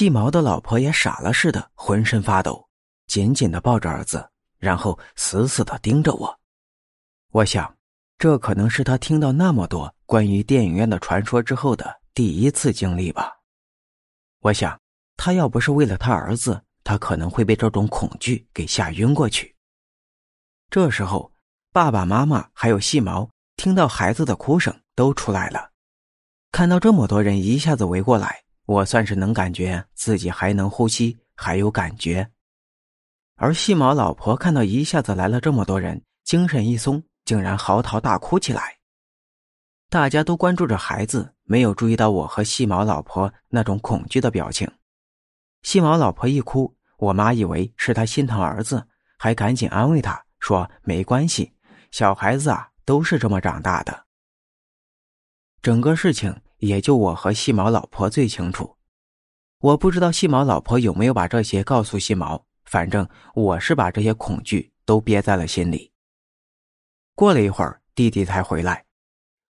细毛的老婆也傻了似的，浑身发抖，紧紧的抱着儿子，然后死死的盯着我。我想，这可能是他听到那么多关于电影院的传说之后的第一次经历吧。我想，他要不是为了他儿子，他可能会被这种恐惧给吓晕过去。这时候，爸爸妈妈还有细毛听到孩子的哭声都出来了，看到这么多人一下子围过来。我算是能感觉自己还能呼吸，还有感觉。而细毛老婆看到一下子来了这么多人，精神一松，竟然嚎啕大哭起来。大家都关注着孩子，没有注意到我和细毛老婆那种恐惧的表情。细毛老婆一哭，我妈以为是她心疼儿子，还赶紧安慰她说：“没关系，小孩子啊都是这么长大的。”整个事情。也就我和细毛老婆最清楚，我不知道细毛老婆有没有把这些告诉细毛，反正我是把这些恐惧都憋在了心里。过了一会儿，弟弟才回来，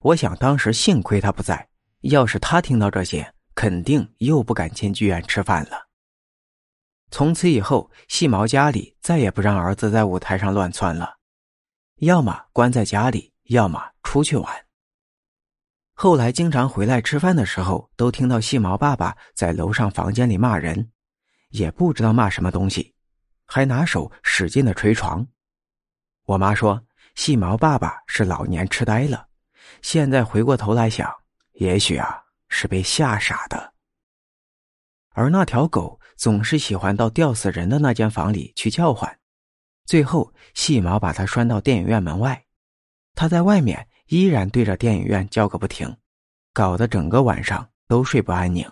我想当时幸亏他不在，要是他听到这些，肯定又不敢进剧院吃饭了。从此以后，细毛家里再也不让儿子在舞台上乱窜了，要么关在家里，要么出去玩。后来经常回来吃饭的时候，都听到细毛爸爸在楼上房间里骂人，也不知道骂什么东西，还拿手使劲的捶床。我妈说细毛爸爸是老年痴呆了，现在回过头来想，也许啊是被吓傻的。而那条狗总是喜欢到吊死人的那间房里去叫唤，最后细毛把它拴到电影院门外，它在外面。依然对着电影院叫个不停，搞得整个晚上都睡不安宁。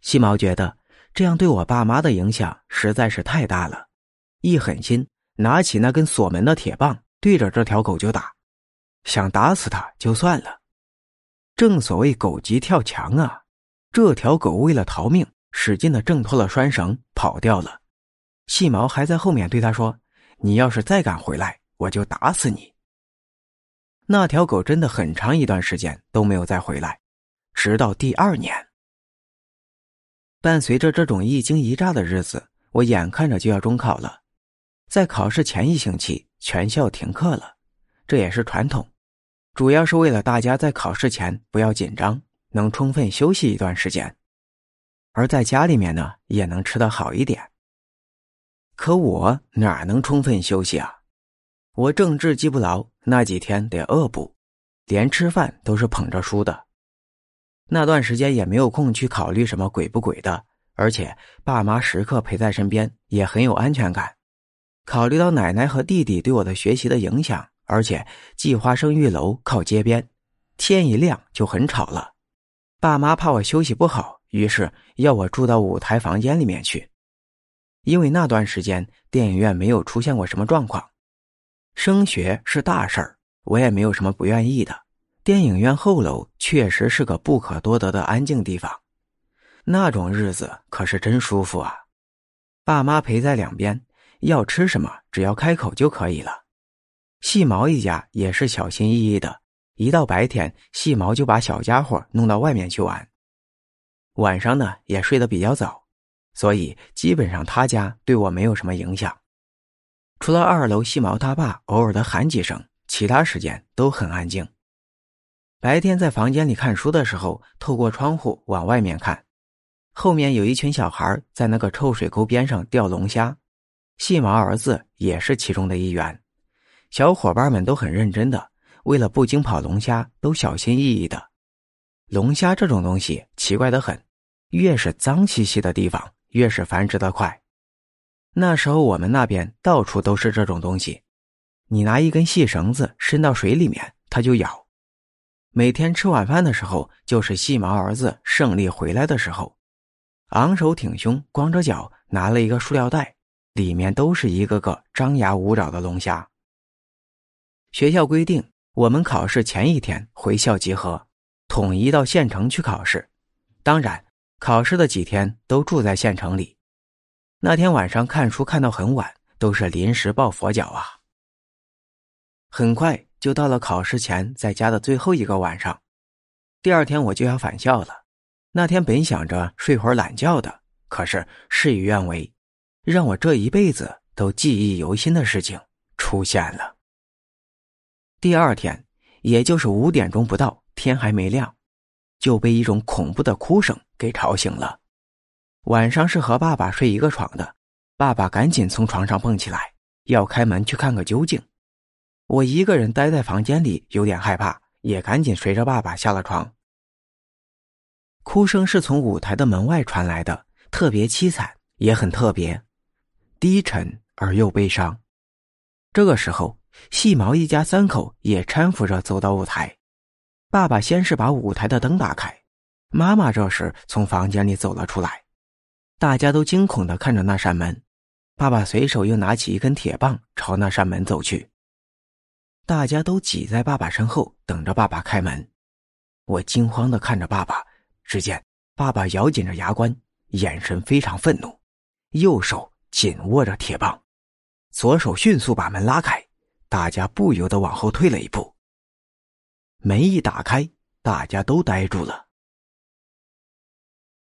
细毛觉得这样对我爸妈的影响实在是太大了，一狠心拿起那根锁门的铁棒，对着这条狗就打，想打死它就算了。正所谓狗急跳墙啊，这条狗为了逃命，使劲的挣脱了拴绳，跑掉了。细毛还在后面对他说：“你要是再敢回来，我就打死你。”那条狗真的很长一段时间都没有再回来，直到第二年。伴随着这种一惊一乍的日子，我眼看着就要中考了，在考试前一星期，全校停课了，这也是传统，主要是为了大家在考试前不要紧张，能充分休息一段时间，而在家里面呢，也能吃得好一点。可我哪能充分休息啊？我政治记不牢，那几天得恶补，连吃饭都是捧着书的。那段时间也没有空去考虑什么鬼不鬼的，而且爸妈时刻陪在身边，也很有安全感。考虑到奶奶和弟弟对我的学习的影响，而且计划生育楼靠街边，天一亮就很吵了。爸妈怕我休息不好，于是要我住到舞台房间里面去。因为那段时间电影院没有出现过什么状况。升学是大事儿，我也没有什么不愿意的。电影院后楼确实是个不可多得的安静地方，那种日子可是真舒服啊！爸妈陪在两边，要吃什么只要开口就可以了。细毛一家也是小心翼翼的，一到白天，细毛就把小家伙弄到外面去玩。晚上呢也睡得比较早，所以基本上他家对我没有什么影响。除了二楼细毛他爸偶尔的喊几声，其他时间都很安静。白天在房间里看书的时候，透过窗户往外面看，后面有一群小孩在那个臭水沟边上钓龙虾，细毛儿子也是其中的一员。小伙伴们都很认真的，为了不惊跑龙虾，都小心翼翼的。龙虾这种东西奇怪的很，越是脏兮兮的地方，越是繁殖的快。那时候我们那边到处都是这种东西，你拿一根细绳子伸到水里面，它就咬。每天吃晚饭的时候，就是细毛儿子胜利回来的时候，昂首挺胸，光着脚，拿了一个塑料袋，里面都是一个个张牙舞爪的龙虾。学校规定，我们考试前一天回校集合，统一到县城去考试，当然，考试的几天都住在县城里。那天晚上看书看到很晚，都是临时抱佛脚啊。很快就到了考试前在家的最后一个晚上，第二天我就要返校了。那天本想着睡会儿懒觉的，可是事与愿违，让我这一辈子都记忆犹新的事情出现了。第二天，也就是五点钟不到，天还没亮，就被一种恐怖的哭声给吵醒了。晚上是和爸爸睡一个床的，爸爸赶紧从床上蹦起来，要开门去看个究竟。我一个人待在房间里，有点害怕，也赶紧随着爸爸下了床。哭声是从舞台的门外传来的，特别凄惨，也很特别，低沉而又悲伤。这个时候，细毛一家三口也搀扶着走到舞台。爸爸先是把舞台的灯打开，妈妈这时从房间里走了出来，大家都惊恐的看着那扇门。爸爸随手又拿起一根铁棒，朝那扇门走去。大家都挤在爸爸身后，等着爸爸开门。我惊慌的看着爸爸。只见爸爸咬紧着牙关，眼神非常愤怒，右手紧握着铁棒，左手迅速把门拉开，大家不由得往后退了一步。门一打开，大家都呆住了。